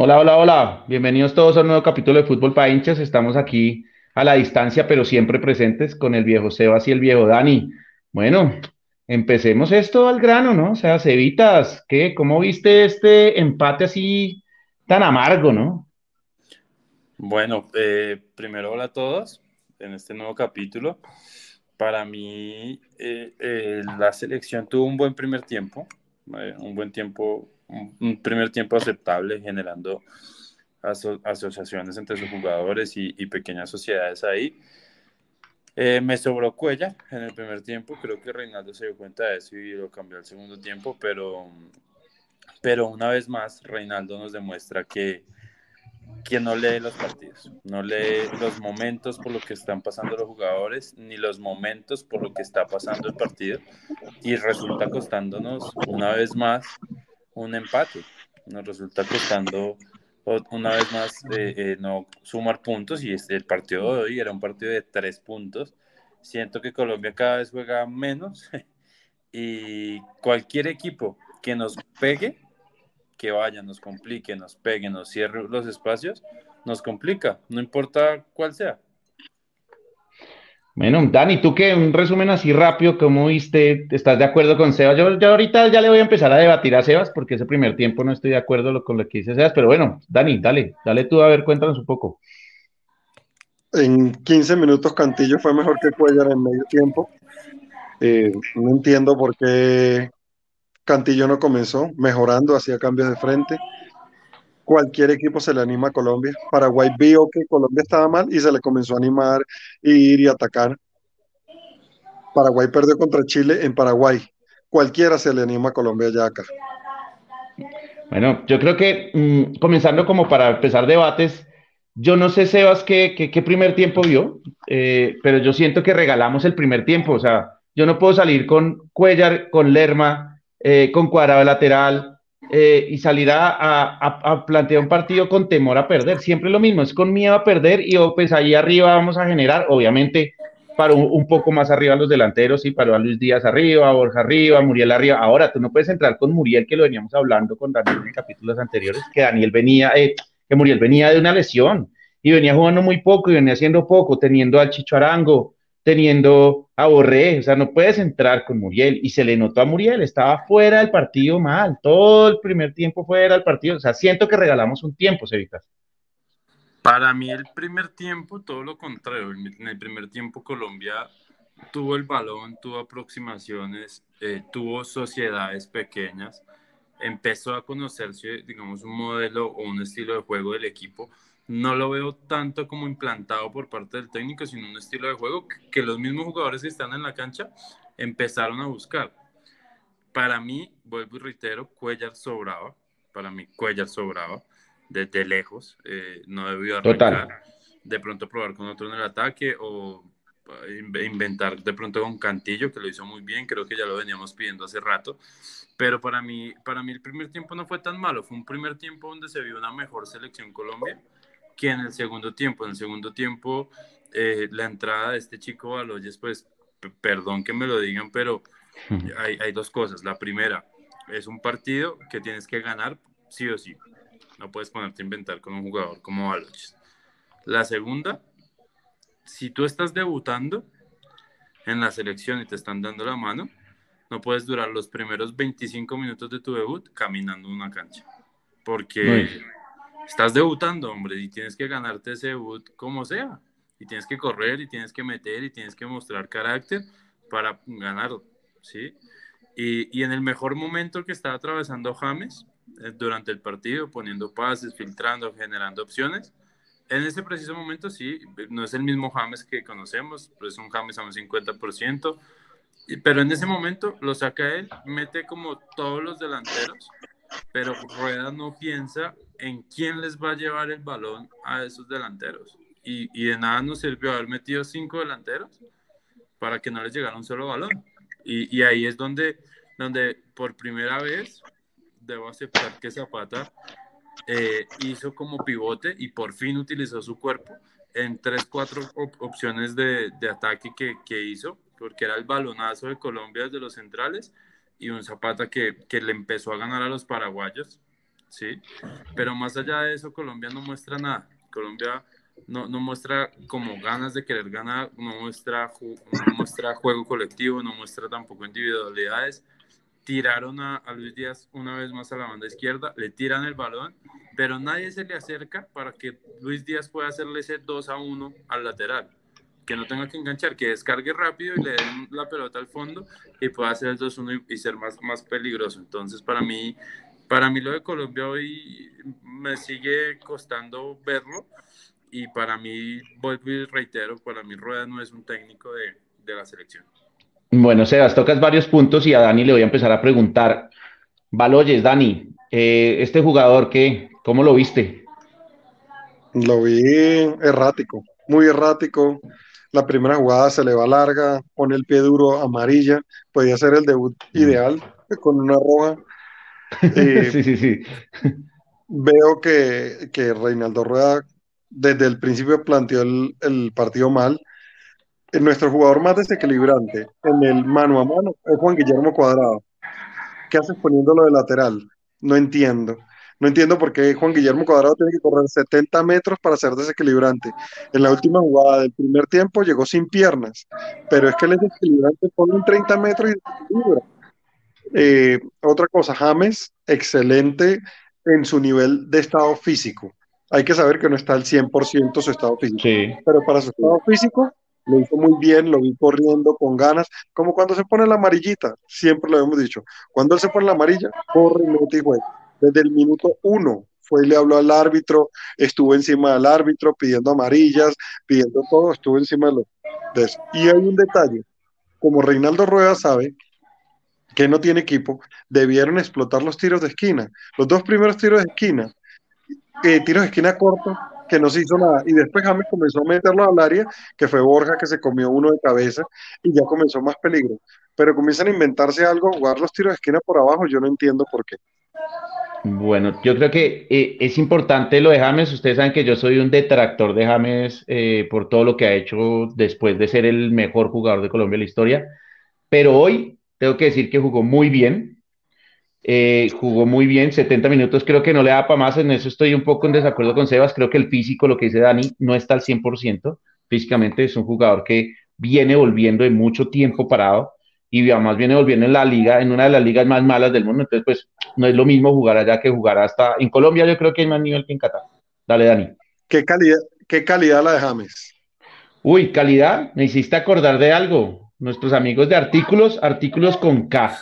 Hola, hola, hola. Bienvenidos todos a un nuevo capítulo de Fútbol para hinchas. Estamos aquí a la distancia, pero siempre presentes con el viejo Sebas y el viejo Dani. Bueno, empecemos esto al grano, ¿no? O sea, Cevitas, ¿qué? ¿Cómo viste este empate así tan amargo, no? Bueno, eh, primero hola a todos en este nuevo capítulo. Para mí, eh, eh, la selección tuvo un buen primer tiempo, un buen tiempo un primer tiempo aceptable, generando asociaciones entre sus jugadores y, pequeñas sociedades ahí. Eh, me sobró Cuella en el primer tiempo, creo que Reinaldo se dio cuenta de eso y lo cambió al segundo tiempo, pero, pero una vez más Reinaldo nos demuestra que, que no lee los partidos, no lee los momentos por lo que están pasando los jugadores, ni los momentos por lo que está pasando el partido, y resulta costándonos una vez más un empate. Nos resulta costando una vez más eh, eh, no sumar puntos y el partido de hoy era un partido de tres puntos. Siento que Colombia cada vez juega menos y cualquier equipo que nos pegue, que vaya, nos complique, nos pegue, nos cierre los espacios, nos complica, no importa cuál sea. Bueno, Dani, ¿tú qué? Un resumen así rápido, ¿cómo viste? ¿Estás de acuerdo con Sebas? Yo, yo, ahorita ya le voy a empezar a debatir a Sebas porque ese primer tiempo no estoy de acuerdo con lo que dice Sebas, pero bueno, Dani, dale, dale tú a ver, cuéntanos un poco. En 15 minutos Cantillo fue mejor que Cuellar en medio tiempo. Eh, no entiendo por qué Cantillo no comenzó mejorando, hacía cambios de frente cualquier equipo se le anima a Colombia. Paraguay vio que Colombia estaba mal y se le comenzó a animar, ir y atacar. Paraguay perdió contra Chile en Paraguay. Cualquiera se le anima a Colombia ya acá. Bueno, yo creo que mm, comenzando como para empezar debates, yo no sé, Sebas, qué, qué, primer tiempo vio, eh, pero yo siento que regalamos el primer tiempo. O sea, yo no puedo salir con Cuellar, con Lerma, eh, con Cuadrado lateral, eh, y salir a, plantear un partido con temor a perder. Siempre lo mismo, es con miedo a perder y oh, pues ahí arriba vamos a generar, obviamente, para un, poco más arriba los delanteros, y para Luis Díaz arriba, Borja arriba, Muriel arriba. Ahora, tú no puedes entrar con Muriel, que lo veníamos hablando con Daniel en capítulos anteriores, que Daniel venía, eh, que Muriel venía de una lesión y venía jugando muy poco y venía haciendo poco, teniendo al Chicho Arango, teniendo a Borré, o sea, no puedes entrar con Muriel, y se le notó a Muriel, estaba fuera del partido mal, todo el primer tiempo fuera del partido, o sea, siento que regalamos un tiempo, Cevitas. Para mí el primer tiempo, todo lo contrario, en el primer tiempo Colombia tuvo el balón, tuvo aproximaciones, eh, tuvo sociedades pequeñas, empezó a conocerse, digamos, un modelo o un estilo de juego del equipo, no lo veo tanto como implantado por parte del técnico, sino un estilo de juego que, los mismos jugadores que están en la cancha empezaron a buscar. Para mí, vuelvo y reitero, Cuellar sobraba. Para mí, Cuellar sobraba desde lejos. Eh, no debió arrancar. De pronto probar con otro en el ataque o eh, inventar de pronto con Cantillo, que lo hizo muy bien. Creo que ya lo veníamos pidiendo hace rato. Pero para mí, para mí el primer tiempo no fue tan malo. Fue un primer tiempo donde se vio una mejor selección Colombia que en el segundo tiempo. En el segundo tiempo, eh, la entrada de este chico Baloyes, pues, perdón que me lo digan, pero hay, hay, dos cosas. La primera, es un partido que tienes que ganar sí o sí. No puedes ponerte a inventar con un jugador como Baloyes. La segunda, si tú estás debutando en la selección y te están dando la mano, no puedes durar los primeros 25 minutos de tu debut caminando una cancha. Porque estás debutando, hombre, y tienes que ganarte ese debut como sea. Y tienes que correr, y tienes que meter, y tienes que mostrar carácter para ganar, ¿sí? Y, en el mejor momento que estaba atravesando James eh, durante el partido, poniendo pases, filtrando, generando opciones, en ese preciso momento sí, no es el mismo James que conocemos, pero es un James a un 50%, pero en ese momento lo saca él, mete como todos los delanteros, pero Rueda no piensa en quién les va a llevar el balón a esos delanteros. Y, y, de nada nos sirvió haber metido cinco delanteros para que no les llegara un solo balón. Y, y, ahí es donde, donde por primera vez debo aceptar que Zapata eh, hizo como pivote y por fin utilizó su cuerpo en tres, cuatro opciones de, de ataque que, que, hizo, porque era el balonazo de Colombia desde los centrales y un Zapata que, que le empezó a ganar a los paraguayos ¿sí? Pero más allá de eso, Colombia no muestra nada. Colombia no, no muestra como ganas de querer ganar, no muestra, no muestra juego colectivo, no muestra tampoco individualidades. Tiraron a, a, Luis Díaz una vez más a la banda izquierda, le tiran el balón, pero nadie se le acerca para que Luis Díaz pueda hacerle ese 2 a 1 al lateral que no tenga que enganchar, que descargue rápido y le den la pelota al fondo y pueda hacer el 2-1 y, ser más, más peligroso. Entonces, para mí, para mí lo de Colombia hoy me sigue costando verlo y para mí, vuelvo y reitero, para mí Rueda no es un técnico de, de la selección. Bueno, Sebas, tocas varios puntos y a Dani le voy a empezar a preguntar. Baloyes, Dani, eh, este jugador, ¿qué? ¿cómo lo viste? Lo vi errático, muy errático la primera jugada se le va larga, pone el pie duro, amarilla, podía ser el debut mm. ideal con una roja. Eh, sí, sí, sí. Veo que, que, Reinaldo Rueda desde el principio planteó el, partido mal. Nuestro jugador más desequilibrante en el mano a mano es Juan Guillermo Cuadrado. ¿Qué haces poniéndolo de lateral? No entiendo. No entiendo por qué Juan Guillermo Cuadrado tiene que correr 70 metros para ser desequilibrante. En la última jugada del primer tiempo llegó sin piernas, pero es que el desequilibrante pone un 30 metros y desequilibra. Eh, otra cosa, James, excelente en su nivel de estado físico. Hay que saber que no está al 100% su estado físico, pero para su estado físico lo hizo muy bien, lo vi corriendo con ganas, como cuando se pone la amarillita, siempre lo hemos dicho. Cuando él se pone la amarilla, corre, mete y juega desde el minuto uno. Fue y le habló al árbitro, estuvo encima del árbitro pidiendo amarillas, pidiendo todo, estuvo encima de, eso. Y hay un detalle, como Reinaldo Rueda sabe que no tiene equipo, debieron explotar los tiros de esquina. Los dos primeros tiros de esquina, eh, tiros de esquina cortos, que no se hizo nada. Y después James comenzó a meterlo al área, que fue Borja que se comió uno de cabeza y ya comenzó más peligro. Pero comienzan a inventarse algo, jugar los tiros de esquina por abajo, yo no entiendo por qué. Bueno, yo creo que eh, es importante lo de James. Ustedes saben que yo soy un detractor de James eh, por todo lo que ha hecho después de ser el mejor jugador de Colombia en la historia. Pero hoy tengo que decir que jugó muy bien. Eh, jugó muy bien, 70 minutos. Creo que no le da para más. En eso estoy un poco en desacuerdo con Sebas. Creo que el físico, lo que dice Dani, no está al 100%. Físicamente es un jugador que viene volviendo de mucho tiempo parado y además viene volviendo en la liga, en una de las ligas más malas del mundo, entonces pues no es lo mismo jugar allá que jugar hasta en Colombia, yo creo que hay más nivel que en Qatar. Dale, Dani. ¿Qué calidad, qué calidad la de James? Uy, calidad, me hiciste acordar de algo. Nuestros amigos de artículos, artículos con K.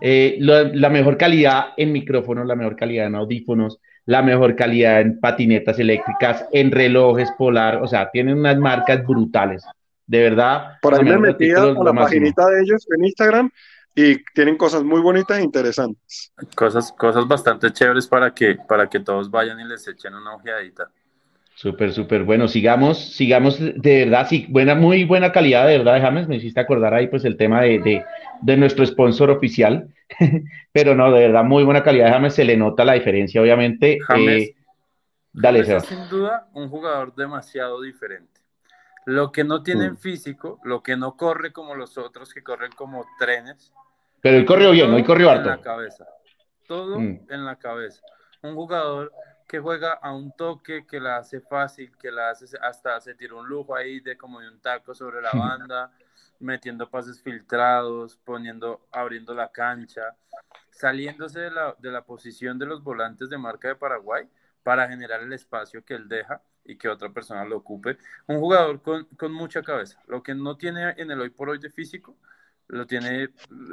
Eh, la mejor calidad en micrófonos, la mejor calidad en audífonos, la mejor calidad en patinetas eléctricas, en relojes polar, o sea, tienen unas marcas brutales de verdad. Por ahí me metí a la paginita de ellos en Instagram y tienen cosas muy bonitas e interesantes. Cosas, cosas bastante chéveres para que, para que todos vayan y les echen una ojeadita. Súper, súper. Bueno, sigamos, sigamos de verdad, sí, buena, muy buena calidad, de verdad, James. Me hiciste acordar ahí pues el tema de, de, nuestro sponsor oficial. Pero no, de verdad, muy buena calidad, James. Se le nota la diferencia, obviamente. James, eh, dale, James Sin duda, un jugador demasiado diferente. Lo que no tiene mm. físico, lo que no corre como los otros que corren como trenes. Pero él corrió bien, hoy corrió harto. En la cabeza. Todo mm. en la cabeza. Un jugador que juega a un toque, que la hace fácil, que la hace hasta se tira un lujo ahí de como de un taco sobre la banda, metiendo pases filtrados, poniendo, abriendo la cancha, saliéndose de la, de la posición de los volantes de marca de Paraguay para generar el espacio que él deja y que otra persona lo ocupe. Un jugador con, con, mucha cabeza. Lo que no tiene en el hoy por hoy de físico, lo tiene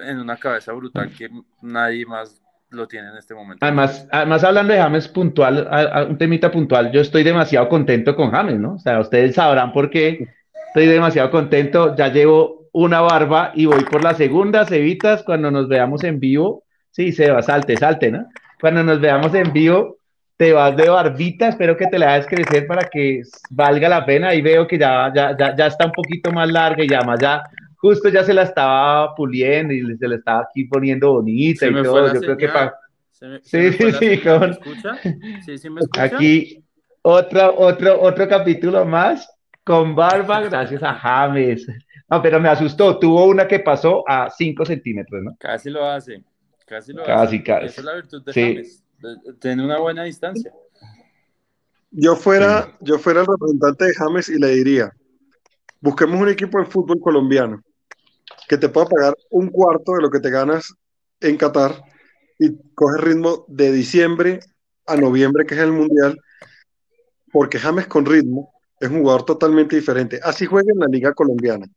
en una cabeza brutal que nadie más lo tiene en este momento. Además, además hablando de James puntual, un temita puntual, yo estoy demasiado contento con James, ¿no? O sea, ustedes sabrán por qué estoy demasiado contento. Ya llevo una barba y voy por la segunda, Cevitas, cuando nos veamos en vivo. Sí, Seba, salte, salte, ¿no? Cuando nos veamos en vivo, te vas de barbita, espero que te la hagas crecer para que valga la pena y veo que ya, ya, ya, está un poquito más larga y ya más ya, justo ya se la estaba puliendo y se la estaba aquí poniendo bonita y todo, yo creo que para... Sí, sí, sí, con... ¿Me escucha? Sí, sí, me escucha. Aquí otro, otro, otro capítulo más con barba, gracias a James. No, pero me asustó, tuvo una que pasó a 5 centímetros, ¿no? Casi lo hace, casi lo casi, hace. Casi, Esa es la virtud de James Tiene una buena distancia. Yo fuera, yo fuera el representante de James y le diría, busquemos un equipo de fútbol colombiano que te pueda pagar un cuarto de lo que te ganas en Qatar y coge ritmo de diciembre a noviembre, que es el Mundial, porque James con ritmo es un jugador totalmente diferente. Así juega en la liga colombiana.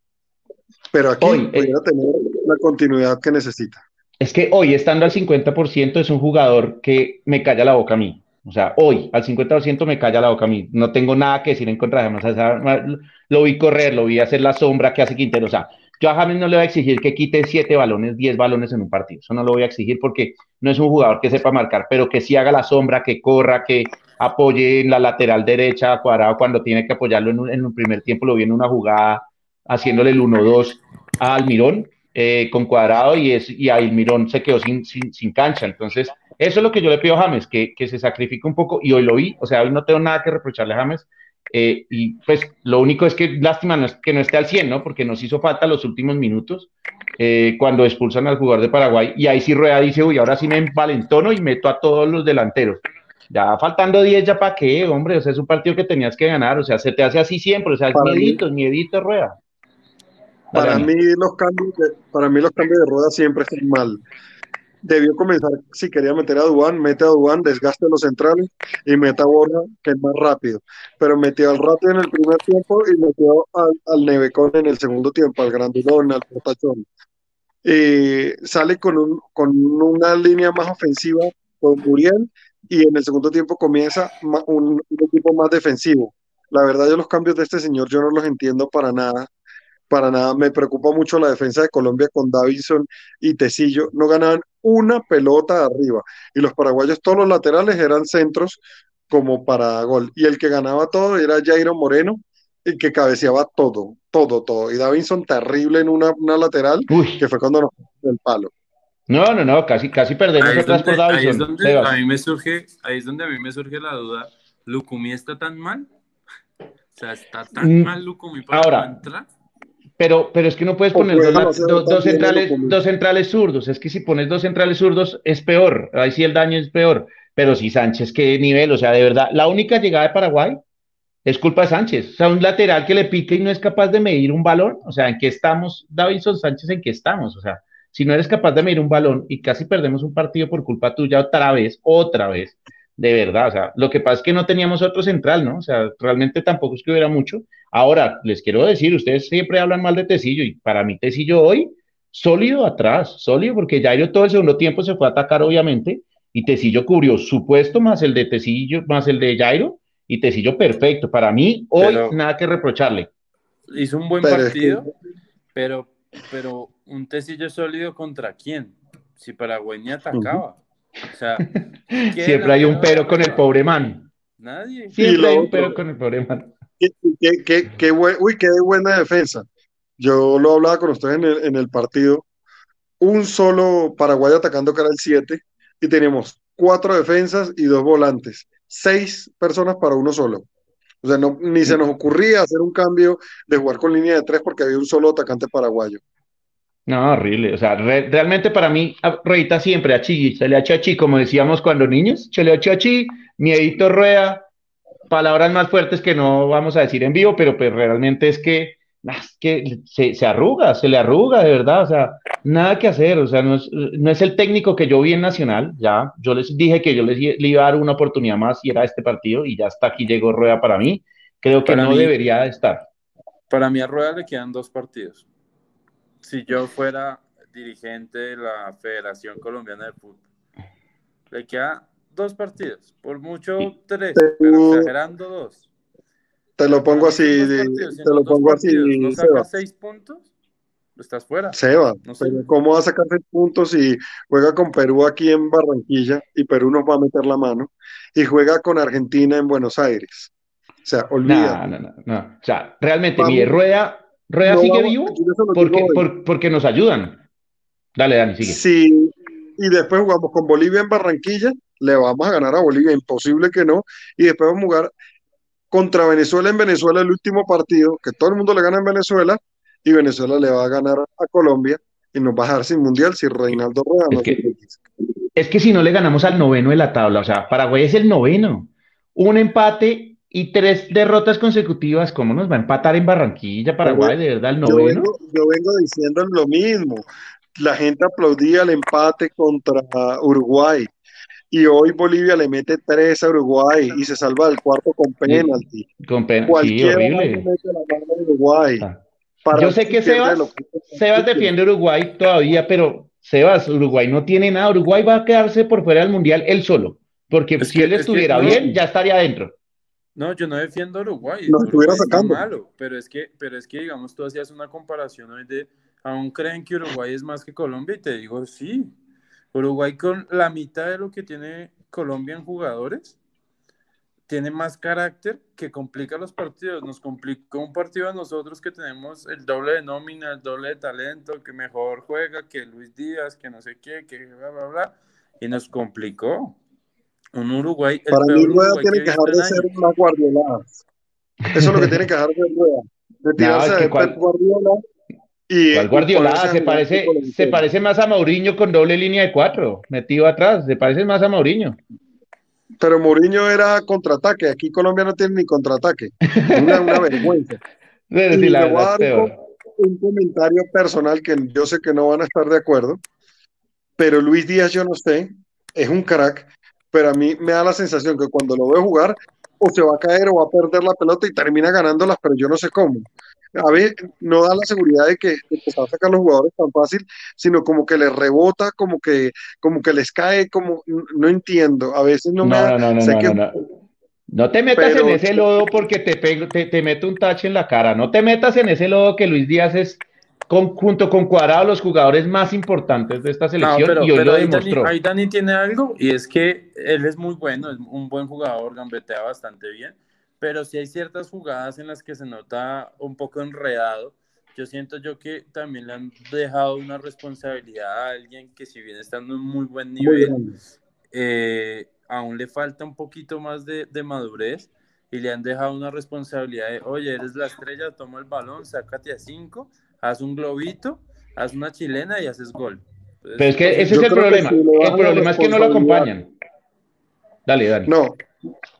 Pero aquí hoy, eh, tener la continuidad que necesita. Es que hoy, estando al 50%, es un jugador que me calla la boca a mí. O sea, hoy al 50% me calla la boca a mí. No tengo nada que decir en contra de James. lo vi correr, lo vi hacer la sombra que hace Quintero. O sea, yo a James no le voy a exigir que quite 7 balones, 10 balones en un partido. Eso no lo voy a exigir porque no es un jugador que sepa marcar, pero que sí haga la sombra, que corra, que apoye en la lateral derecha cuadrado cuando tiene que apoyarlo en un, en un primer tiempo. Lo vi en una jugada haciéndole el 1-2 a Almirón eh, con cuadrado y, es, y Almirón se quedó sin, sin, sin cancha. Entonces, eso es lo que yo le pido a James, que, que, se sacrifique un poco, y hoy lo vi, o sea, hoy no tengo nada que reprocharle a James, eh, y pues lo único es que lástima no es, que no esté al 100, ¿no? Porque nos hizo falta los últimos minutos eh, cuando expulsan al jugador de Paraguay, y ahí sí Rueda dice, uy, ahora sí me envalentono y meto a todos los delanteros. Ya faltando 10, ya para qué, hombre, o sea, es un partido que tenías que ganar, o sea, se te hace así siempre, o sea, es miedito, miedito Rueda. Para mí, los cambios de, para mí los cambios de rueda siempre están mal debió comenzar, si quería meter a Duan, mete a Duan, desgaste los centrales y mete a Borja, que es más rápido. Pero metió al rápido en el primer tiempo y metió al, al Nevecón en el segundo tiempo, al Grandulón, al Portachón. Sale con, un, con una línea más ofensiva con Muriel y en el segundo tiempo comienza un, un equipo más defensivo. La verdad, yo los cambios de este señor yo no los entiendo para nada para nada. Me preocupa mucho la defensa de Colombia con Davidson y Tecillo. No ganaban una pelota de arriba. Y los paraguayos, todos los laterales eran centros como para gol. Y el que ganaba todo era Jairo Moreno, y que cabeceaba todo, todo, todo. Y Davinson terrible en una, lateral, que fue cuando nos el palo. No, no, no, casi, casi perdemos ahí por Davinson. Ahí es donde a mí me surge, ahí es donde a mí me surge la duda. ¿Lucumí está tan mal? O sea, ¿está tan mm, mal Lucumí para Ahora, entrar? Pero, pero es que no puedes poner dos, centrales, dos centrales zurdos. Es que si pones dos centrales zurdos es peor. Ahí sí el daño es peor. Pero si Sánchez, qué nivel. O sea, de verdad, la única llegada de Paraguay es culpa de Sánchez. O sea, un lateral que le pique y no es capaz de medir un balón. O sea, ¿en qué estamos, Davidson Sánchez, en qué estamos? O sea, si no eres capaz de medir un balón y casi perdemos un partido por culpa tuya otra vez, otra vez, de verdad, o sea, lo que pasa es que no teníamos otro central, ¿no? O sea, realmente tampoco es que hubiera mucho. Ahora, les quiero decir, ustedes siempre hablan mal de Tecillo y para mí Tecillo hoy, sólido atrás, sólido, porque Jairo todo el segundo tiempo se fue a atacar, obviamente, y Tecillo cubrió su puesto más el de Tecillo, más el de Jairo, y Tecillo perfecto. Para mí, hoy nada que reprocharle. Hizo un buen partido, pero, pero un Tecillo sólido contra quién? Si Paraguay ni atacaba. O sea, siempre hay un pero con el pobre man. Nadie. Siempre hay un pero con el pobre man. Qué, uy, qué buena defensa. Yo lo hablaba con ustedes en el, en el partido. Un solo Paraguay atacando cara al 7 y tenemos cuatro defensas y dos volantes. Seis personas para uno solo. O sea, no, ni se nos ocurría hacer un cambio de jugar con línea de tres porque había un solo atacante paraguayo. No, horrible. O sea, realmente para mí, Reita siempre a Chi, se le ha hecho a Chi, como decíamos cuando niños, se le ha hecho a Chi, miedito rueda, palabras más fuertes que no vamos a decir en vivo, pero pues realmente es que, que se, arruga, se le arruga de verdad, o sea, nada que hacer, o sea, no es, no es el técnico que yo vi en Nacional, ya, yo les dije que yo les le iba a dar una oportunidad más y era este partido y ya hasta aquí llegó Rueda para mí, creo que no debería estar. Para mí a Rueda le quedan dos partidos si yo fuera dirigente de la Federación Colombiana de Fútbol, le queda dos partidos, por mucho tres, pero exagerando dos. Te lo pongo así, te lo pongo así. ¿No sacas seis puntos? Estás fuera. Seba, no sé. ¿cómo va a sacar seis puntos si juega con Perú aquí en Barranquilla y Perú nos va a meter la mano y juega con Argentina en Buenos Aires? O sea, olvida. No, no, no, O sea, realmente mi rueda Rueda sigue vivo porque, porque nos ayudan. Dale, Dani, sigue. Sí, y después jugamos con Bolivia en Barranquilla, le vamos a ganar a Bolivia, imposible que no, y después vamos a jugar contra Venezuela en Venezuela el último partido, que todo el mundo le gana en Venezuela, y Venezuela le va a ganar a Colombia, y nos va a dejar sin mundial si Reinaldo Rueda no es que, es que si no le ganamos al noveno de la tabla, o sea, Paraguay es el noveno, un empate y tres derrotas consecutivas, ¿cómo nos va a empatar en Barranquilla, Paraguay, de verdad, el noveno? Yo vengo, diciendo lo mismo. La gente aplaudía el empate contra Uruguay y hoy Bolivia le mete tres a Uruguay y se salva del cuarto con penalti. Con penalti, sí, horrible. Uruguay. Ah. Yo sé que Sebas, Sebas defiende Uruguay todavía, pero Sebas, Uruguay no tiene nada. Uruguay va a quedarse por fuera del Mundial él solo. Porque si él estuviera bien, ya estaría adentro. No, yo no defiendo a Uruguay. No estuviera sacando. malo, pero es que, pero es que, digamos, tú hacías una comparación hoy de, aún creen que Uruguay es más que Colombia y te digo, sí. Uruguay con la mitad de lo que tiene Colombia en jugadores, tiene más carácter que complica los partidos. Nos complicó un partido a nosotros que tenemos el doble de nómina, el doble de talento, que mejor juega que Luis Díaz, que no sé qué, que bla, bla, bla. Y nos complicó. Un Uruguay. El Para mí, Rueda tiene que dejar de ser una guardiolada. Eso es lo que tiene que dejar de Rueda. De tirarse no, es que cual... Guardiola. Y ¿Cuál Guardiola? Se parece, se parece más a Mourinho con doble línea de cuatro, metido atrás. Se parece más a Mourinho. Pero Mourinho era contraataque. Aquí Colombia no tiene ni contraataque. Una, una vergüenza. y la un comentario personal que yo sé que no van a estar de acuerdo, pero Luis Díaz, yo no sé, es un crack, pero a mí me da la sensación que cuando lo veo jugar, o se va a caer o va a perder la pelota y termina ganándolas, pero yo no sé cómo a ver, no da la seguridad de que, de se va a sacar los jugadores tan fácil, sino como que les rebota, como que, como que les cae, como no entiendo. A veces no, me no, no, no, no, no, te metas en ese lodo porque te, pego, te, te meto un tache en la cara. No te metas en ese lodo que Luis Díaz es junto con Cuadrado los jugadores más importantes de esta selección y hoy lo demostró. ahí Dani tiene algo y es que él es muy bueno, es un buen jugador, gambetea bastante bien pero si hay ciertas jugadas en las que se nota un poco enredado. Yo siento yo que también le han dejado una responsabilidad a alguien que si bien está en un muy buen nivel, eh, aún le falta un poquito más de, de, madurez y le han dejado una responsabilidad de, oye, eres la estrella, toma el balón, sácate a cinco, haz un globito, haz una chilena y haces gol. Pero es que ese es el problema. el problema es que no lo acompañan. Dale, dale. No,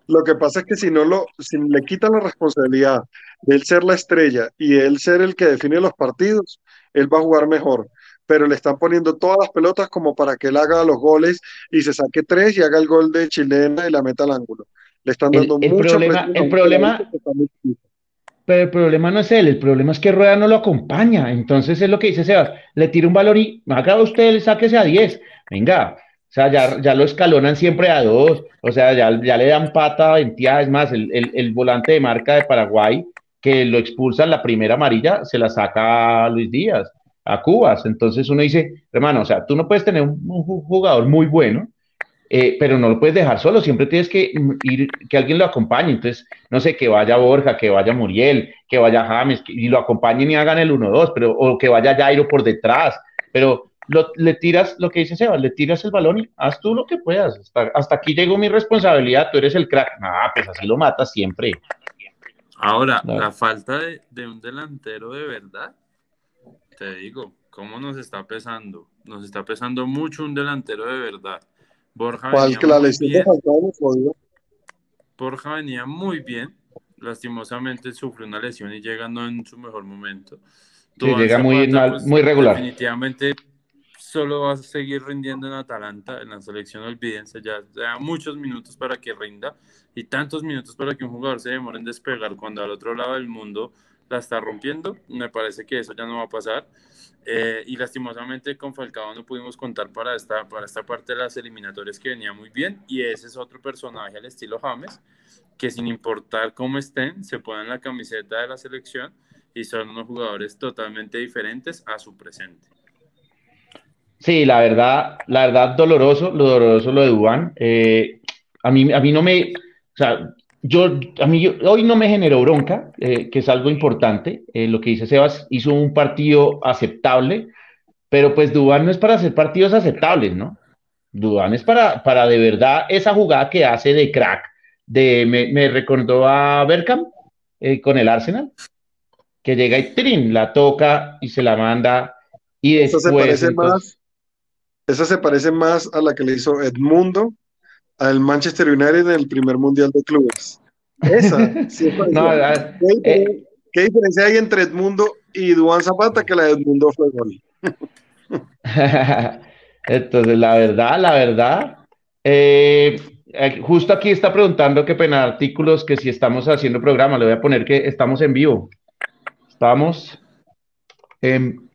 lo que pasa es que si no lo, si le quitan la responsabilidad de él ser la estrella y él ser el que define los partidos, él va a jugar mejor. Pero le están poniendo todas las pelotas como para que él haga los goles y se saque tres y haga el gol de chilena y la meta al ángulo. Le están dando el, problema, el problema, pero el problema no es él, el problema es que Rueda no lo acompaña. Entonces es lo que dice Sebas, le tira un valor y haga usted, sáquese a 10. Venga, sea, ya, lo escalonan siempre a dos, o sea, ya, ya le dan pata a Es más, el, volante de marca de Paraguay, que lo expulsa en la primera amarilla, se la saca a Luis Díaz, a Cubas. Entonces uno dice, hermano, o sea, tú no puedes tener un, jugador muy bueno, eh, pero no lo puedes dejar solo, siempre tienes que ir, que alguien lo acompañe. Entonces, no sé, que vaya Borja, que vaya Muriel, que vaya James, y lo acompañen y hagan el 1-2, pero, o que vaya Jairo por detrás, pero le tiras lo que dice Seba, le tiras el balón y haz tú lo que puedas. Hasta, aquí llegó mi responsabilidad, tú eres el crack. Ah, pues así lo matas siempre. Ahora, la falta de, un delantero de verdad, te digo, ¿cómo nos está pesando? Nos está pesando mucho un delantero de verdad. Borja venía que la lesión de Borja venía muy bien. Lastimosamente sufrió una lesión y llega no en su mejor momento. Sí, llega muy, pues, muy regular. Definitivamente solo va a seguir rindiendo en Atalanta, en la selección, olvídense, ya, ya muchos minutos para que rinda y tantos minutos para que un jugador se demore en despegar cuando al otro lado del mundo la está rompiendo, me parece que eso ya no va a pasar. Eh, y lastimosamente con Falcao no pudimos contar para esta, para esta parte de las eliminatorias que venía muy bien y ese es otro personaje al estilo James que sin importar cómo estén se ponen la camiseta de la selección y son unos jugadores totalmente diferentes a su presente. Sí, la verdad, la verdad, doloroso, lo doloroso lo de Dubán. Eh, a, mí, a mí no me, o sea, yo, a mí hoy no me generó bronca, eh, que es algo importante. Eh, lo que dice Sebas, hizo un partido aceptable, pero pues Dubán no es para hacer partidos aceptables, ¿no? Dubán es para, para de verdad esa jugada que hace de crack. De, me, me recordó a Berkham con el Arsenal, que llega y trin, la toca y se la manda. Y después. Eso se parece más Esa se parece más a la que le hizo Edmundo al Manchester United en el primer Mundial de Clubes. Esa, sí no, ¿Qué, ¿Qué, diferencia hay entre Edmundo y Duan Zapata que la de Edmundo fue gol? Entonces, la verdad, la verdad, eh, eh, justo aquí está preguntando qué pena artículos que si estamos haciendo programa, le voy a poner que estamos en vivo. Estamos en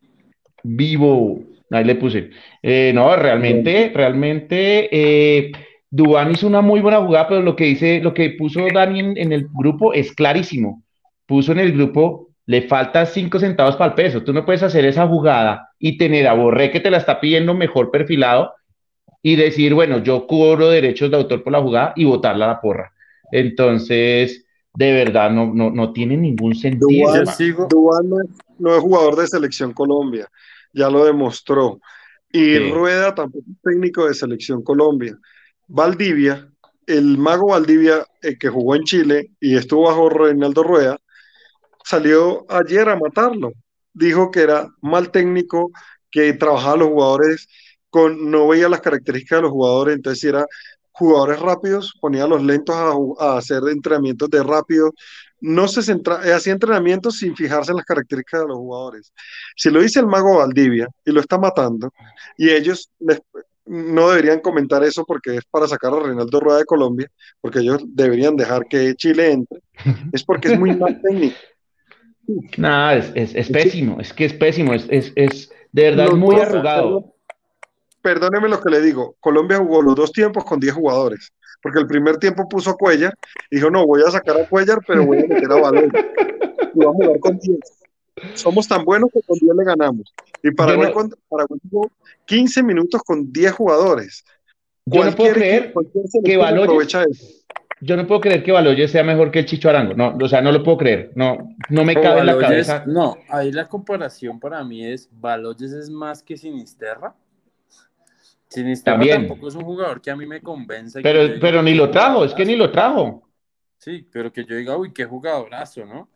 vivo. Ahí le puse. Eh, no, realmente, realmente, eh, Dubán hizo una muy buena jugada, pero lo que dice, lo que puso Dani en, el grupo es clarísimo. Puso en el grupo, le falta cinco centavos para el peso. Tú no puedes hacer esa jugada y tener a Borré que te la está pidiendo mejor perfilado y decir, bueno, yo cubro derechos de autor por la jugada y votarla a la porra. Entonces, de verdad, no, no, no tiene ningún sentido. Dubán, no, es, jugador de selección Colombia, ya lo demostró. Y Rueda tampoco es técnico de selección Colombia. Valdivia, el mago Valdivia, eh, que jugó en Chile y estuvo bajo Reinaldo Rueda, salió ayer a matarlo. Dijo que era mal técnico, que trabajaba a los jugadores no veía las características de los jugadores, entonces si era jugadores rápidos, ponía a los lentos a, hacer entrenamientos de rápido, no se centra, eh, hacía entrenamientos sin fijarse en las características de los jugadores. Si lo dice el mago Valdivia y lo está matando, y ellos no deberían comentar eso porque es para sacar a Reinaldo Rueda de Colombia, porque ellos deberían dejar que Chile entre, es porque es muy mal técnico. No, es, es, pésimo, es que es pésimo, es, es de verdad muy arrugado perdóneme lo que le digo, Colombia jugó los dos tiempos con 10 jugadores, porque el primer tiempo puso a Cuellar, dijo, no, voy a sacar a Cuellar, pero voy a meter a Balón. Y vamos a jugar con 10. Somos tan buenos que con 10 le ganamos. Y para Paraguay jugó 15 minutos con 10 jugadores. Yo no puedo creer que Baloyes, yo no puedo creer que Baloyes sea mejor que el Chicho Arango. No, o sea, no lo puedo creer. No, no me cabe en la cabeza. No, ahí la comparación para mí es Baloyes es más que Sinisterra. Sinisterra También. tampoco es un jugador que a mí me convence. Pero, pero ni lo trajo, es que ni lo trajo. Sí, pero que yo diga, uy, qué jugadorazo, ¿no?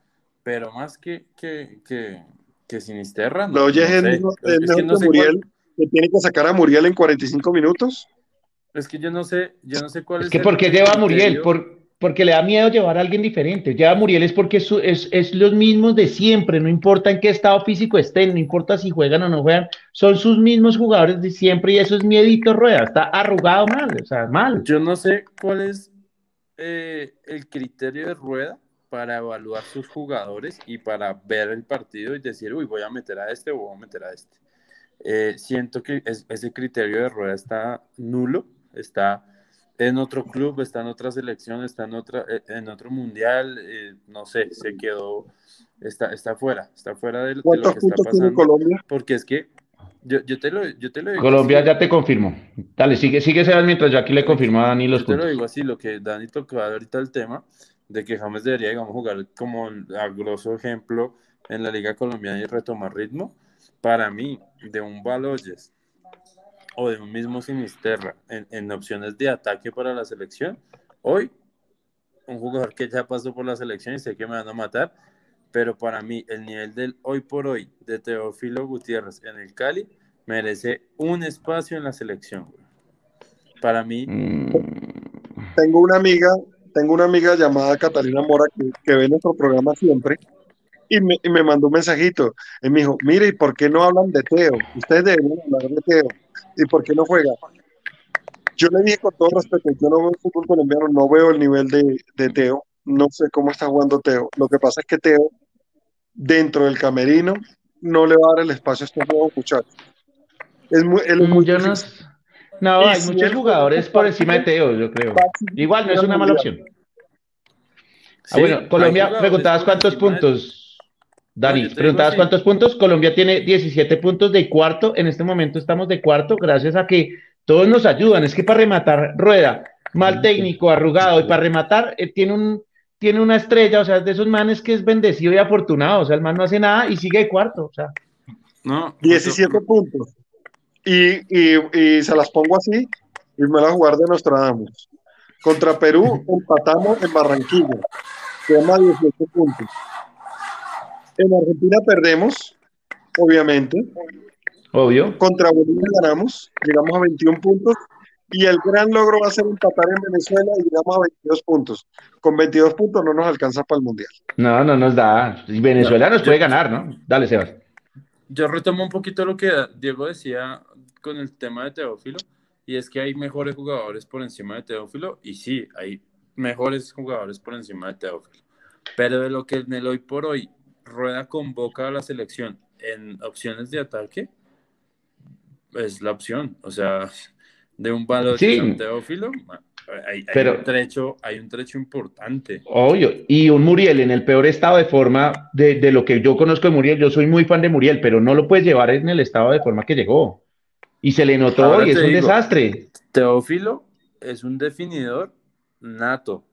Pero más que, que, que, que Sinisterra. No, oye, es, el, que, Muriel, que tiene que sacar a Muriel en 45 minutos. Es que yo no sé, yo no sé cuál es. Es que porque lleva a Muriel, por, porque le da miedo llevar a alguien diferente. Ya Muriel es porque es, es, es, los mismos de siempre, no importa en qué estado físico estén, no importa si juegan o no juegan, son sus mismos jugadores de siempre y eso es miedito rueda, está arrugado mal, o sea, mal. Yo no sé cuál es eh, el criterio de rueda para evaluar sus jugadores y para ver el partido y decir, uy, voy a meter a este o voy a meter a este. Eh, siento que ese criterio de rueda está nulo, está en otro club, está en otra selección, está en, otra, eh, en otro mundial, eh, no sé, se quedó, está, está fuera, está fuera de, lo que está pasando. Colombia? Porque es que yo, yo, te lo, yo te lo digo. Colombia ya te confirmo. Dale, sigue, sigue Sebas mientras yo aquí le confirmo a Dani los yo te lo digo así, lo que Dani tocó ahorita el tema de que James debería, digamos, jugar como a grosso ejemplo en la Liga Colombiana y retomar ritmo. Para mí, de un Baloyes o de un mismo Sinisterra en, opciones de ataque para la selección, hoy un jugador que ya pasó por la selección y sé que me van a matar, pero para mí el nivel del hoy por hoy de Teófilo Gutiérrez en el Cali merece un espacio en la selección. Para mí. Mm. Tengo una amiga, tengo una amiga llamada Catalina Mora que, que ve nuestro programa siempre y me, y me, mandó un mensajito y me dijo, mire, ¿y por qué no hablan de Teo? Ustedes deben hablar de Teo. ¿Y por qué no juega? Yo le dije con todo respeto, yo no veo el fútbol colombiano, no veo el nivel de, de Teo, no sé cómo está jugando Teo. Lo que pasa es que Teo, dentro del camerino, no le va a dar el espacio a estos nuevos muchachos. Es muy, él muy no, hay muchos jugadores por encima de Teo, yo creo. Igual no es una mala opción. Ah, bueno, Colombia, preguntabas cuántos puntos. Dani, preguntabas cuántos puntos. Colombia tiene 17 puntos de cuarto. En este momento estamos de cuarto, gracias a que todos nos ayudan. Es que para rematar, rueda, mal técnico, arrugado, y para rematar, eh, tiene, un, tiene una estrella, o sea, de esos manes que es bendecido y afortunado. O sea, el man no hace nada y sigue de cuarto. O sea, no, 17 puntos. Y, y, se las pongo así y me las guardo Nostradamus. Contra Perú empatamos en Barranquilla. Tema 18 puntos. En Argentina perdemos, obviamente. Obvio. Contra Bolivia ganamos, llegamos a 21 puntos. Y el gran logro va a ser empatar en Venezuela y llegamos a 22 puntos. Con 22 puntos no nos alcanza para el Mundial. No, no nos da. Venezuela nos puede ganar, ¿no? Dale, Sebas. Yo retomo un poquito lo que Diego decía con el tema de Teófilo, y es que hay mejores jugadores por encima de Teófilo, y sí, hay mejores jugadores por encima de Teófilo. Pero de lo que en el hoy por hoy Rueda convoca a la selección en opciones de ataque, es la opción. O sea, de un valor Sí. Teófilo, hay, hay Pero- un trecho, hay un trecho importante. Obvio. Y un Muriel en el peor estado de forma de, de lo que yo conozco de Muriel. Yo soy muy fan de Muriel, pero no lo puedes llevar en el estado de forma que llegó. Y se le notó Ahora y es un digo. desastre. Teófilo es un definidor nato.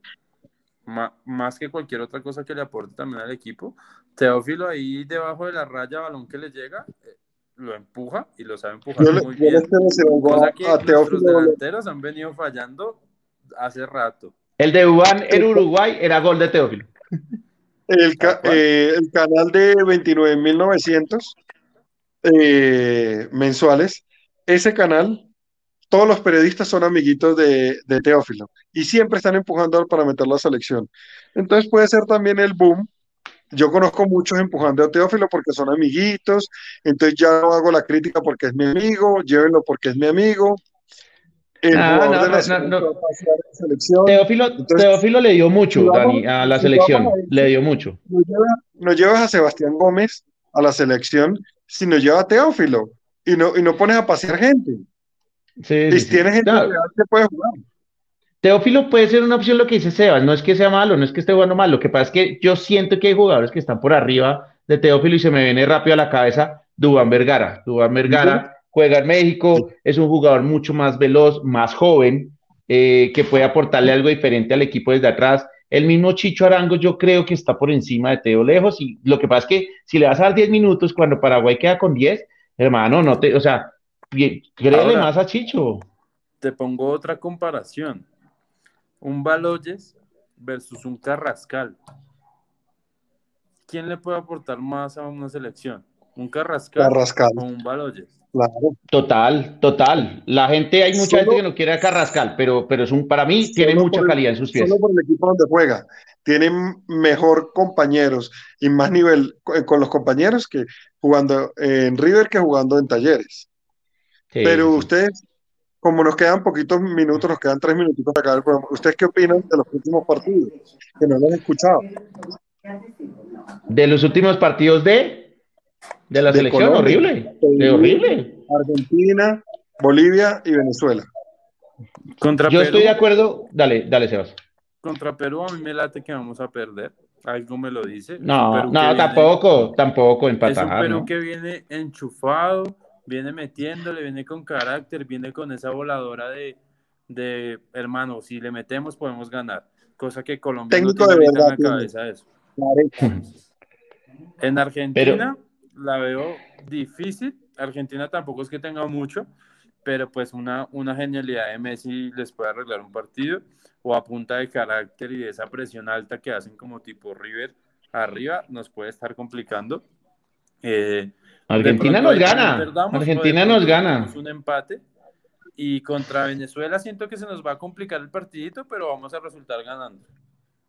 Más que cualquier otra cosa que le aporte también al equipo. Teófilo ahí debajo de la raya, balón que le llega, eh, lo empuja y lo sabe empujar Yo, le- muy bien. quiero decir algo Cosa a, que a nuestros Teófilo. delanteros han venido fallando hace rato. El de Ubán en Uruguay era gol de Teófilo. El, ca- cual. eh, el canal de 29.900 eh, mensuales, ese canal, todos los periodistas son amiguitos de, de Teófilo y siempre están empujando para meterlo a selección. Entonces puede ser también el boom. Yo conozco muchos empujando a Teófilo porque son amiguitos, entonces ya no hago la crítica porque es mi amigo, llévenlo porque es mi amigo. El Ah, no, de no, la no, no. selección. Teófilo, Entonces, Teófilo le dio mucho, si vamos- Dani, a la selección. a Le dio mucho. nos, lleva- llevas a Sebastián Gómez a la selección si nos lleva a Teófilo y no, y no pones a pasear gente. Sí, si sí. tienes gente No, real que puede jugar. Teófilo puede ser una opción lo que dice Sebas, no es que sea malo, no es que esté jugando mal, lo que pasa es que yo siento que hay jugadores que están por arriba de Teófilo y se me viene rápido a la cabeza Dubán Vergara. Dubán Vergara juega en México, es un jugador mucho más veloz, más joven, eh, que puede aportarle algo diferente al equipo desde atrás. El mismo Chicho Arango yo creo que está por encima de Teo lejos y lo que pasa es que si le vas a dar 10 minutos cuando Paraguay queda con 10, hermano, no te, o sea, créele Ahora- más a Chicho. Te pongo otra comparación. Un Baloyes versus un Carrascal. ¿Quién le puede aportar más a una selección? ¿Un Carrascal, Carrascal, o un Baloyes? claro. Total, total. La gente, hay mucha Solo- gente que no quiere a Carrascal, pero, pero es un, para mí tiene mucha el- calidad en sus pies. Solo por el equipo donde juega. Tienen mejor compañeros y más nivel co- con los compañeros que jugando en River que jugando en Talleres. Sí, Pero ustedes, como nos quedan poquitos minutos, nos quedan tres minutitos para acabar el programa, ¿ustedes qué opinan de los últimos partidos? Que no los he escuchado. De los últimos partidos de, de la De selección, Colombia. horrible. De horrible. Argentina, Bolivia y Venezuela. Contra Yo Perú, estoy de acuerdo. Dale, dale, Sebas. contra Perú a mí me late que vamos a perder. Algo me lo dice. No, no, viene- tampoco, tampoco Es un empatar, Perú ¿no? que viene enchufado, viene metiéndole, viene con carácter, viene con esa voladora de, de hermano, si le metemos podemos ganar. Cosa que Colombia Técnico no tiene de ahorita en verdad la cabeza eso. En Argentina la veo difícil. Argentina tampoco es que tenga mucho, pero pues una, una genialidad de Messi les puede arreglar un partido o a punta de carácter y de esa presión alta que hacen como tipo River arriba nos puede estar complicando. Eh, Argentina nos gana. perdamos, Argentina nos gana. Un empate. Y contra Venezuela siento que se nos va a complicar el partidito, pero vamos a resultar ganando.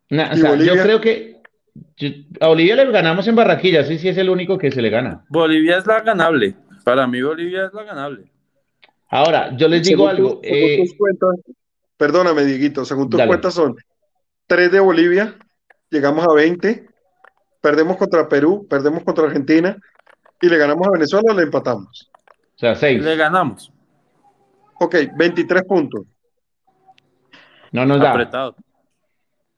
Na- o ¿Y sea, yo Bolivia? creo que yo- a Bolivia le ganamos en Barranquilla, sí, sí es el único que se le gana. Bolivia es la ganable. Para mí Bolivia es la ganable. Ahora, yo les digo Según tu- algo. según eh, tus cuentas, perdóname, Dieguito, según tus Dale. cuentas son tres de Bolivia, llegamos a 20, perdemos contra Perú, perdemos contra Argentina y le ganamos a Venezuela o le empatamos. o sea, seis. Le ganamos. Ok, 23 puntos. No nos da. Apretado.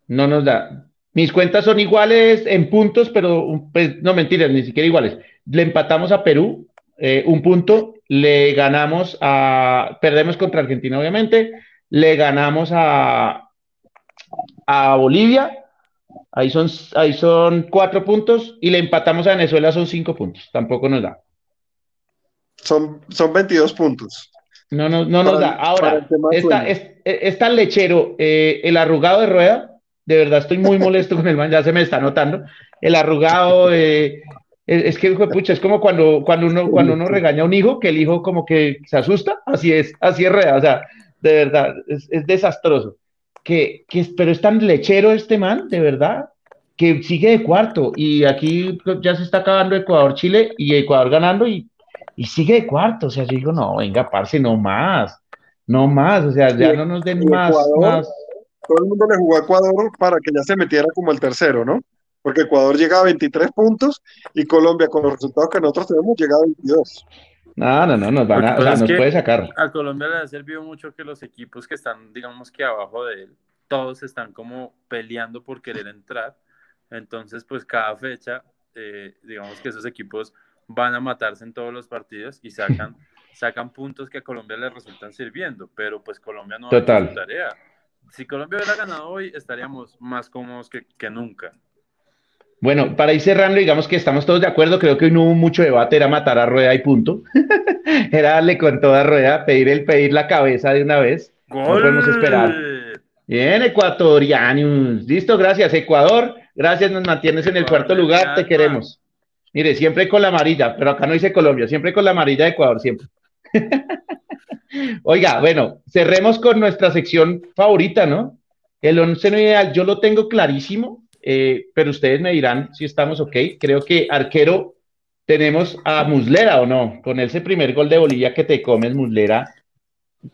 No nos da. Mis cuentas son iguales en puntos, pero pues, no mentiras, ni siquiera iguales. Le empatamos a Perú, eh, un punto, le ganamos a, perdemos contra Argentina, obviamente, le ganamos a, a Bolivia, ahí son, ahí son cuatro puntos, y le empatamos a Venezuela, son cinco puntos, tampoco nos da. Son, son 22 puntos. No, no, no nos da. Ahora, esta, es, es tan lechero, eh, el arrugado de rueda, de verdad estoy muy molesto con el man, ya se me está notando. El arrugado, eh, Es, que, pucha, es como cuando, cuando, uno, cuando uno regaña a un hijo, que el hijo como que se asusta, así es, así es real, o sea, de verdad, es, desastroso. Que, que, pero es tan lechero este man, de verdad, que sigue de cuarto, y aquí ya se está acabando Ecuador-Chile, y Ecuador ganando, y, y sigue de cuarto, o sea, yo digo, no, venga, parce, no más, no más, o sea, ya no nos den más, más. Todo el mundo le jugó a Ecuador para que ya se metiera como el tercero, ¿no? porque Ecuador llega a 23 puntos y Colombia, con los resultados que nosotros tenemos, llega a 22. No, no, no, nos van a, o sea, nos puede sacar. A Colombia le ha servido mucho que los equipos que están, digamos que abajo de él, todos están como peleando por querer entrar. Entonces, pues cada fecha, eh, digamos que esos equipos van a matarse en todos los partidos y sacan, sacan puntos que a Colombia le resultan sirviendo, pero pues Colombia no Total. ha tarea. Si Colombia hubiera ganado hoy, estaríamos más cómodos que, que nunca. Bueno, para ir cerrando, digamos que estamos todos de acuerdo, creo que hoy no hubo mucho debate, era matar a Rueda y punto. era darle con toda Rueda, pedir el pedir la cabeza de una vez. No podemos esperar. Bien, ecuatorianos. Listo, gracias, Ecuador. Gracias, nos mantienes en el cuarto lugar, te queremos. Mire, siempre con la amarilla, pero acá no dice Colombia, siempre con la amarilla de Ecuador, siempre. Oiga, bueno, cerremos con nuestra sección favorita, ¿no? El once no ideal, yo lo tengo clarísimo, eh, pero ustedes me dirán si estamos ok. Creo que arquero tenemos a Muslera o no, con ese primer gol de Bolivia que te comes, Muslera.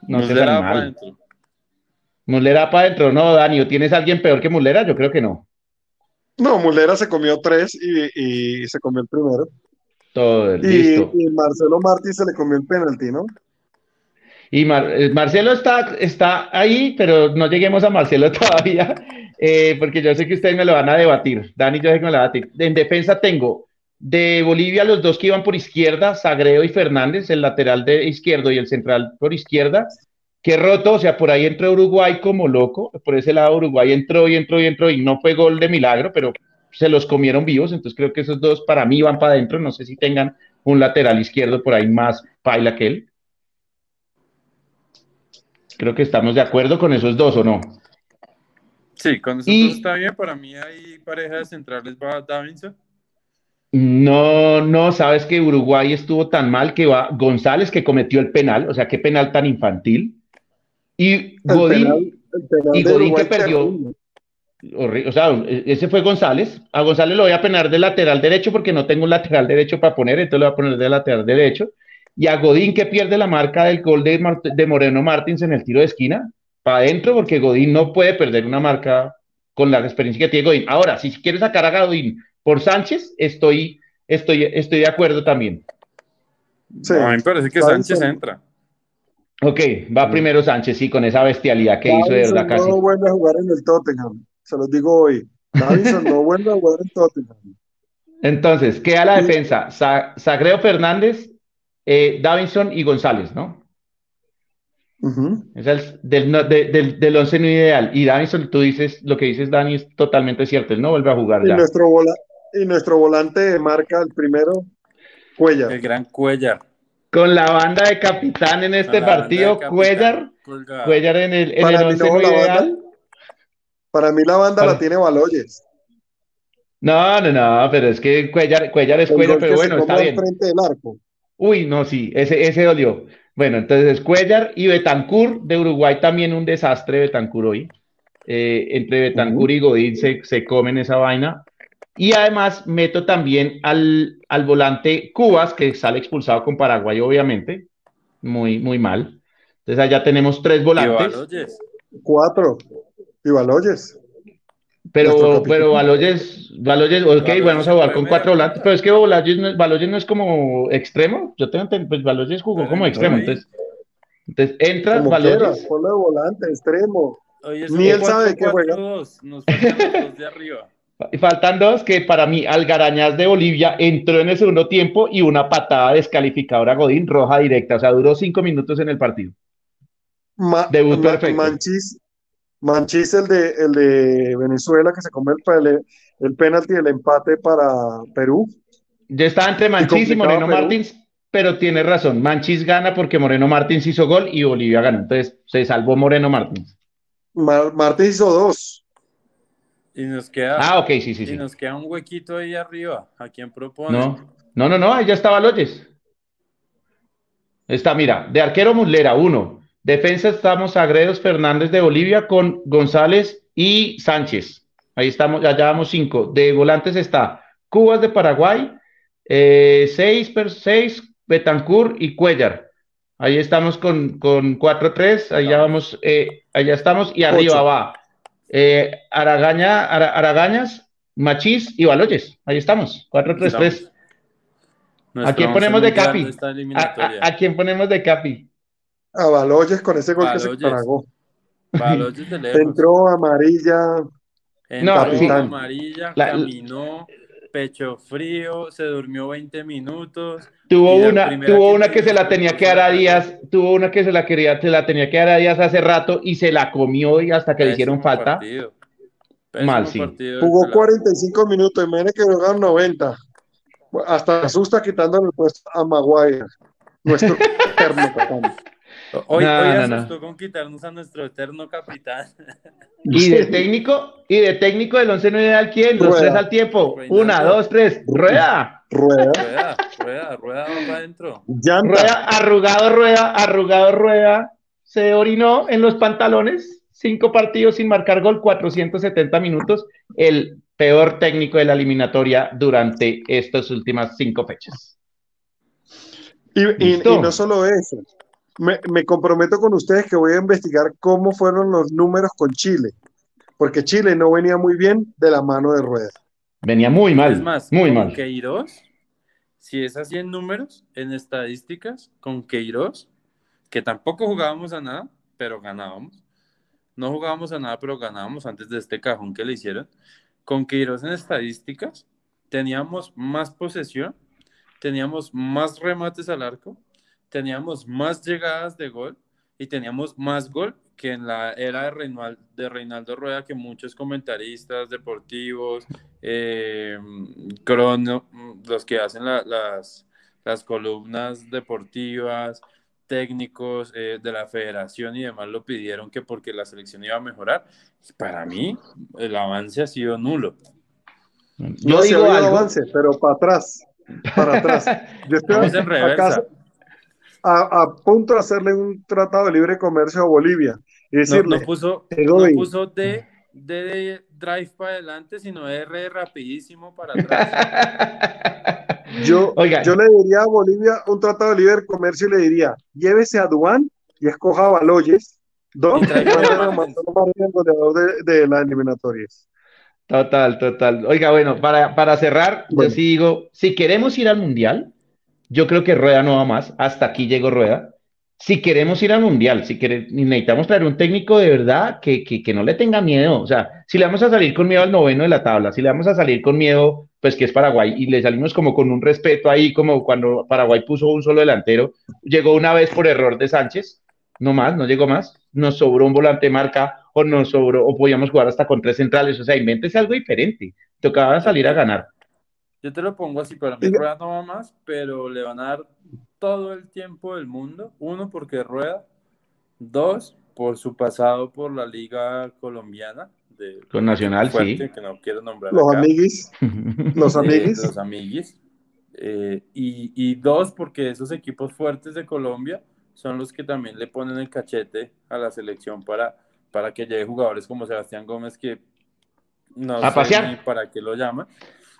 No Muslera para adentro. Muslera para adentro, no, Dani, ¿tienes alguien peor que Muslera? Yo creo que no. No, Muslera se comió tres y, se comió el primero. Todo, listo. Y Marcelo Martí se le comió el penalti, ¿no? Y eh, Marcelo está, está ahí, pero no lleguemos a Marcelo todavía, eh, porque yo sé que ustedes me lo van a debatir. Dani, yo sé que me lo van a debatir. En defensa tengo de Bolivia los dos que iban por izquierda, Sagredo y Fernández, el lateral de izquierdo y el central por izquierda, que roto, o sea, por ahí entró Uruguay como loco, por ese lado Uruguay entró y entró y entró y no fue gol de milagro, pero se los comieron vivos, entonces creo que esos dos para mí van para adentro, no sé si tengan un lateral izquierdo por ahí más paila que él. Creo que estamos de acuerdo con esos dos, ¿o no? Sí, con esos dos está bien. Para mí hay pareja de centrales va Davinson. No, no, sabes que Uruguay estuvo tan mal que va González que cometió el penal, o sea, qué penal tan infantil. Y Godín, y Godín que perdió. O sea, ese fue González. A González lo voy a penar de lateral derecho porque no tengo un lateral derecho para poner, entonces lo voy a poner de lateral derecho y a Godín que pierde la marca del gol de, Moreno Martins en el tiro de esquina, para adentro, porque Godín no puede perder una marca con la experiencia que tiene Godín. Ahora, si quieres sacar a Godín por Sánchez, estoy, estoy, estoy de acuerdo también. Sí, a mí me parece que Sánchez entra. Ok, va primero Sánchez, sí, con esa bestialidad que hizo de verdad casi. No vuelve a jugar en el Tottenham, se los digo hoy. Davidson no vuelve a jugar en Tottenham. Entonces, queda la defensa. Sagreo Fernández, eh, Davinson y González, ¿no? Es el, del, del, del, once no ideal. Y Davinson, tú dices, lo que dices, Dani, es totalmente cierto. Él no vuelve a jugar y Nuestro y nuestro volante marca el primero, Cuellar. El gran Cuellar. Con la banda de capitán en este partido, Cuellar. Cuellar en el, en el once no, ideal. para mí la banda la tiene Baloyes. No, no, no, pero es que Cuellar, Cuellar es Cuellar, pero bueno, está bien. Frente del arco. Uy, no, sí, ese, ese dolió. Bueno, entonces Cuellar y Betancur de Uruguay también un desastre Betancur hoy. Eh, entre Betancur y Godín se, se, comen esa vaina. Y además meto también al, al, volante Cubas, que sale expulsado con Paraguay, obviamente. Muy, muy mal. Entonces allá tenemos tres volantes. Cuatro. Y Baloyes. Pero, pero Baloyes, Baloyes, ok, vamos a jugar con cuatro volantes, pero es que Baloyes no, Baloyes no es como extremo, yo tengo pues Baloyes jugó como extremo, entonces, entonces entra como Baloyes. volante, extremo. Ni él sabe qué juega. Nos faltan dos de arriba. Faltan dos que para mí Algarañaz de Bolivia entró en el segundo tiempo y una patada descalificadora Godín, roja directa, o sea, duró cinco minutos en el partido. Debut perfecto. Manchis, Manchis, el de, el de Venezuela, que se come el, el penalti del empate para Perú. Ya está entre Manchis y, Moreno Martins, pero tiene razón. Manchis gana porque Moreno Martins hizo gol y Bolivia ganó. Entonces se salvó Moreno Martins. Martins hizo dos. Y nos queda, Ah, ok, sí, sí, y sí. nos queda un huequito ahí arriba. ¿A quién propone? No, no, no, no, ahí ya estaba Loyes. Está, mira, de arquero Muslera, uno. Defensa estamos Agredos Fernández de Bolivia con González y Sánchez. Ahí estamos, ya llevamos cinco. De volantes está Cubas de Paraguay, eh, seis, per- seis, Betancourt y Cuellar. Ahí estamos con, con 4-3, ahí ya vamos, eh, allá estamos, y arriba Ocho. va eh, Aragaña, Ara- Aragañas, Machís y Baloyes. Ahí estamos, 4-3-3. Estamos. Nuestro ¿A quién ponemos de capi? de esta ¿A, eliminatoria. a- a quién ponemos de capi? A Baloyes con ese gol que se Baloyes. cargó. Baloyes de lejos. Entró amarilla. Entró No, amarilla, La- caminó, pecho frío, se durmió 20 minutos. Tuvo una, tuvo que una que se la tenía que dar a. Díaz, tuvo una que se la quería, se la tenía que dar a Díaz hace rato y se la comió y hasta que le hicieron falta. partido. Mal, sí. Jugó pelado. 45 minutos. Imagínate que jugaron 90. Hasta asusta quitándole el puesto a Maguire. Nuestro eterno. Hoy, No, hoy no, no. asustó con quitarnos a nuestro eterno capitán. Y de técnico, y de técnico del once no ideal, ¿quién? Los Rueda. tres al tiempo. Reinaldo. Una, dos, tres. Rueda. Rueda. Rueda, rueda, rueda va para adentro. Llanta. Rueda, arrugado, rueda, arrugado, rueda. Se orinó en los pantalones. Cinco partidos sin marcar gol, 470 minutos. El peor técnico de la eliminatoria durante estas últimas cinco fechas. Y, y- Listo. y no solo eso. Me, me comprometo con ustedes que voy a investigar cómo fueron los números con Chile. Porque Chile no venía muy bien de la mano de Rueda. Venía muy mal, Es más, muy con mal. Queiroz, si es así en números, en estadísticas, con Queiroz, que tampoco jugábamos a nada, pero ganábamos. No jugábamos a nada, pero ganábamos antes de este cajón que le hicieron. Con Queiroz en estadísticas, teníamos más posesión, teníamos más remates al arco, teníamos más llegadas de gol y teníamos más gol que en la era de Reinaldo, de Reinaldo Rueda, que muchos comentaristas deportivos, eh, crono, los que hacen la- las, las columnas deportivas, técnicos eh, de la federación y demás lo pidieron que porque la selección iba a mejorar. Para mí, el avance ha sido nulo. Yo no, digo algo. avance, pero para atrás. Para atrás. Yo estoy Vamos en acá reversa. A, a punto de hacerle un tratado de libre comercio a Bolivia y No, decirle, no puso, te no puso D, D de drive para adelante, sino R rapidísimo para atrás. yo, Oiga. yo le diría a Bolivia un tratado de libre comercio y le diría, llévese a Duan y escoja a Baloyes. Dos, Y de, de las eliminatorias. Total, total. Oiga, bueno, para, para cerrar, Bueno. yo sí digo, si queremos ir al Mundial, yo creo que Rueda no va más, hasta aquí llegó Rueda. Si queremos ir al Mundial, si quere- necesitamos traer un técnico de verdad que, que, que no le tenga miedo. O sea, si le vamos a salir con miedo al noveno de la tabla, si le vamos a salir con miedo, pues que es Paraguay, y le salimos como con un respeto ahí, como cuando Paraguay puso un solo delantero, llegó una vez por error de Sánchez, no más, no llegó más, nos sobró un volante marca o nos sobró, o podíamos jugar hasta con tres centrales, o sea, invéntese algo diferente, tocaba salir a ganar. Yo te lo pongo así, para mí. Rueda no va más, pero le van a dar todo el tiempo del mundo. Uno, porque Rueda. Dos, por su pasado por la liga colombiana. De, Con Nacional, fuerte, sí. que no quiero nombrar Los acá. amiguis, los Eh, amiguis. los amiguis. Eh, y, y dos, porque esos equipos fuertes de Colombia son los que también le ponen el cachete a la selección para, para que llegue jugadores como Sebastián Gómez, que no A sé pasear. ni para qué lo llaman.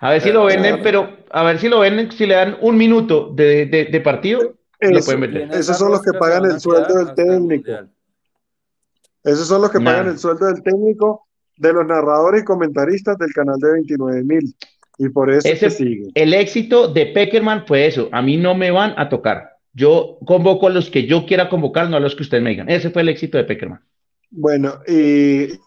A ver si lo venden, pero a ver si lo venden, si le dan un minuto de, de, de partido, lo pueden en Esos son los que pagan el sueldo del técnico. Esos son los que pagan el sueldo del técnico, de los narradores y comentaristas del canal de 29 mil. Y por eso es Ese- que siguen. El éxito de Peckerman fue eso. A mí no me van a tocar. Yo convoco a los que yo quiera convocar, no a los que ustedes me digan. Ese fue el éxito de Peckerman. Bueno, y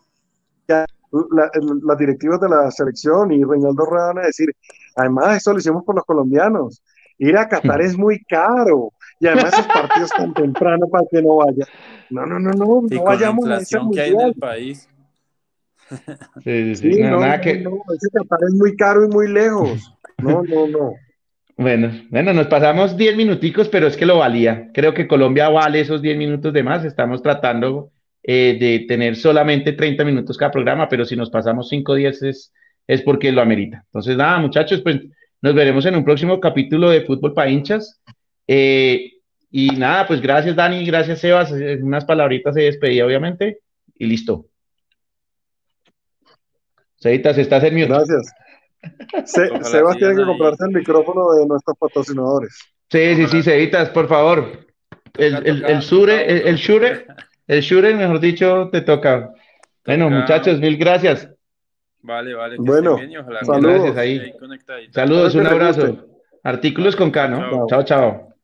la- las directivas de la selección y Reinaldo Rueda van a decir, además esto lo hicimos por los colombianos. Ir a Qatar es muy caro. Y además esos partidos tan temprano para que no vaya. No, no, no, no, Y no vayamos a ese inflación que hay en mundial. el país. Sí, sí, sí. Sí, No, no, nada no, que- no, ese Qatar es muy caro y muy lejos. No, no, no. Bueno, bueno, nos pasamos 10 minuticos, pero es que lo valía. Creo que Colombia vale esos 10 minutos de más. Estamos tratando eh, de tener solamente 30 minutos cada programa, pero si nos pasamos 5 días es, es porque lo amerita. Entonces, nada, muchachos, pues nos veremos en un próximo capítulo de Fútbol para hinchas. Eh, y nada, pues gracias Dani, gracias Sebas, unas palabritas de despedida obviamente, y listo. Cevitas, estás en mute. Gracias. Sebas tiene que comprarse el micrófono de nuestros patrocinadores. Sí, sí, sí, Cevitas, por favor. El, el, el, Shure, el, el Shure, el Shure, mejor dicho, te toca. Bueno, muchachos, mil gracias. Vale, vale. bueno, saludos. Gracias ahí. Saludos, un abrazo. Artículos con K, ¿no? chao. chao.